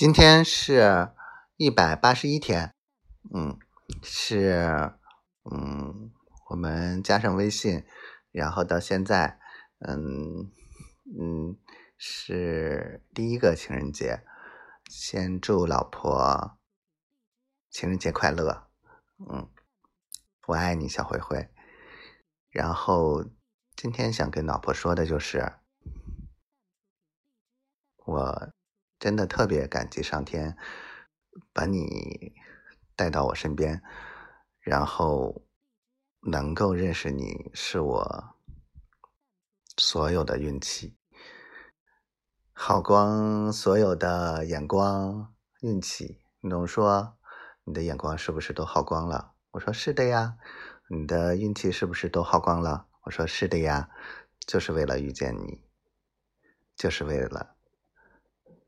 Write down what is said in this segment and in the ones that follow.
今天是一百八十一天，嗯，是，嗯，我们加上微信，然后到现在，嗯嗯，是第一个情人节，先祝老婆情人节快乐，嗯，我爱你，小灰灰。然后今天想跟老婆说的就是。我真的特别感激上天把你带到我身边，然后能够认识你是我所有的运气。好光所有的眼光运气，你总说你的眼光是不是都耗光了？我说是的呀。你的运气是不是都耗光了？我说是的呀，就是为了遇见你，就是为了。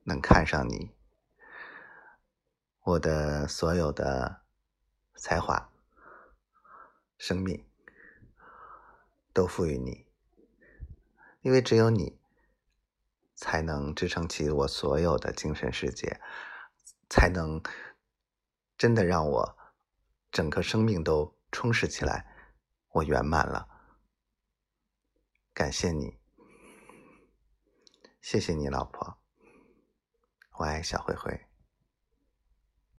能看上你，我的所有的才华、生命都赋予你，因为只有你才能支撑起我所有的精神世界，才能真的让我整个生命都充实起来，我圆满了。感谢你，谢谢你，老婆。我爱小灰灰。